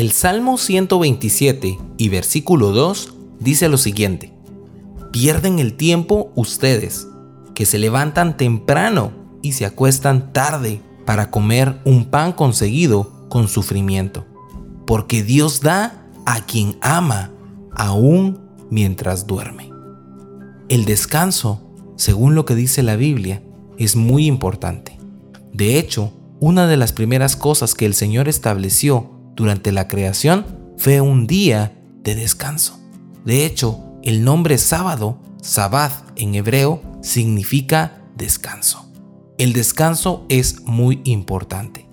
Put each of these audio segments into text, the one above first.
El Salmo 127 y versículo 2 dice lo siguiente. Pierden el tiempo ustedes, que se levantan temprano y se acuestan tarde para comer un pan conseguido con sufrimiento. Porque Dios da a quien ama, aún mientras duerme. El descanso, según lo que dice la Biblia, es muy importante. De hecho, una de las primeras cosas que el Señor estableció durante la creación fue un día de descanso. De hecho, el nombre sábado, Sabbath en hebreo, significa descanso. El descanso es muy importante.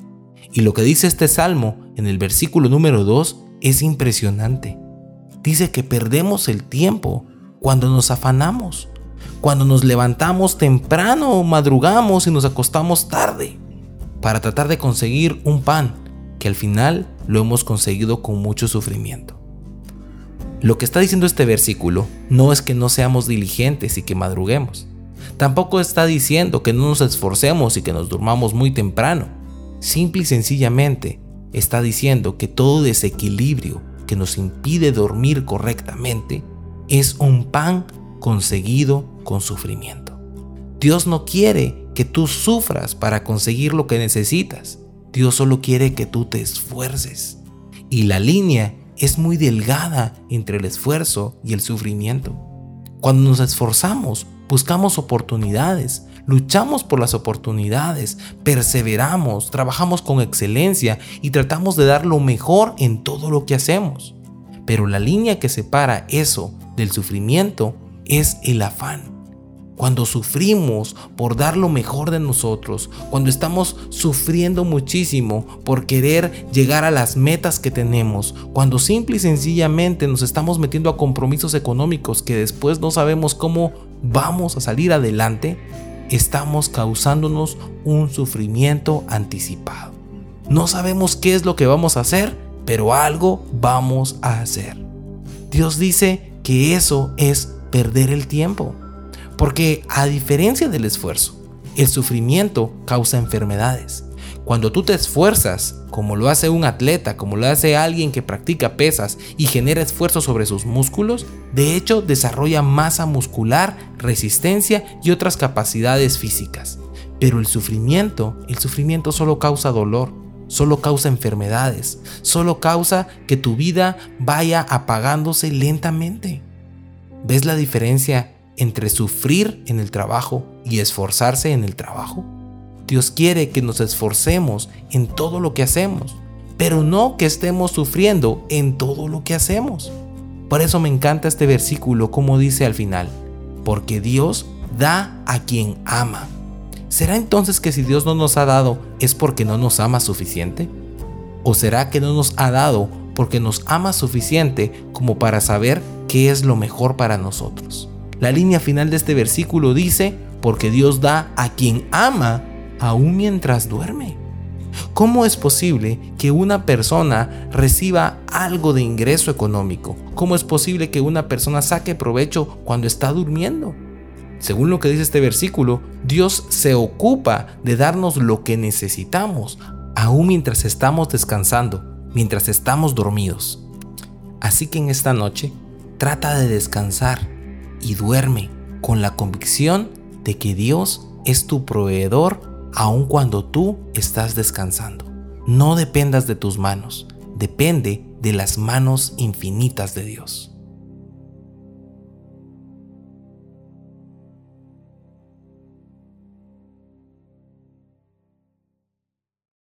Y lo que dice este salmo en el versículo número 2 es impresionante. Dice que perdemos el tiempo cuando nos afanamos, cuando nos levantamos temprano, madrugamos y nos acostamos tarde para tratar de conseguir un pan que al final lo hemos conseguido con mucho sufrimiento. Lo que está diciendo este versículo no es que no seamos diligentes y que madruguemos. Tampoco está diciendo que no nos esforcemos y que nos durmamos muy temprano. Simple y sencillamente está diciendo que todo desequilibrio que nos impide dormir correctamente es un pan conseguido con sufrimiento. Dios no quiere que tú sufras para conseguir lo que necesitas. Dios solo quiere que tú te esfuerces. Y la línea es muy delgada entre el esfuerzo y el sufrimiento. Cuando nos esforzamos, buscamos oportunidades, luchamos por las oportunidades, perseveramos, trabajamos con excelencia y tratamos de dar lo mejor en todo lo que hacemos. Pero la línea que separa eso del sufrimiento es el afán cuando sufrimos por dar lo mejor de nosotros, cuando estamos sufriendo muchísimo por querer llegar a las metas que tenemos, cuando simple y sencillamente nos estamos metiendo a compromisos económicos que después no sabemos cómo vamos a salir adelante, estamos causándonos un sufrimiento anticipado. No sabemos qué es lo que vamos a hacer, pero algo vamos a hacer. Dios dice que eso es perder el tiempo. Porque a diferencia del esfuerzo, el sufrimiento causa enfermedades. Cuando tú te esfuerzas, como lo hace un atleta, como lo hace alguien que practica pesas y genera esfuerzo sobre sus músculos, de hecho desarrolla masa muscular, resistencia y otras capacidades físicas. Pero el sufrimiento, el sufrimiento solo causa dolor, solo causa enfermedades, solo causa que tu vida vaya apagándose lentamente. ¿Ves la diferencia entre sufrir en el trabajo y esforzarse en el trabajo? Dios quiere que nos esforcemos en todo lo que hacemos, pero no que estemos sufriendo en todo lo que hacemos. Por eso me encanta este versículo como dice al final, porque Dios da a quien ama. ¿Será entonces que si Dios no nos ha dado es porque no nos ama suficiente? ¿O será que no nos ha dado porque nos ama suficiente como para saber qué es lo mejor para nosotros? La línea final de este versículo dice, porque Dios da a quien ama aún mientras duerme. ¿Cómo es posible que una persona reciba algo de ingreso económico? ¿Cómo es posible que una persona saque provecho cuando está durmiendo? Según lo que dice este versículo, Dios se ocupa de darnos lo que necesitamos, aún mientras estamos descansando, mientras estamos dormidos. Así que en esta noche, trata de descansar y duerme con la convicción de que Dios es tu proveedor aun cuando tú estás descansando. No dependas de tus manos, depende de las manos infinitas de Dios.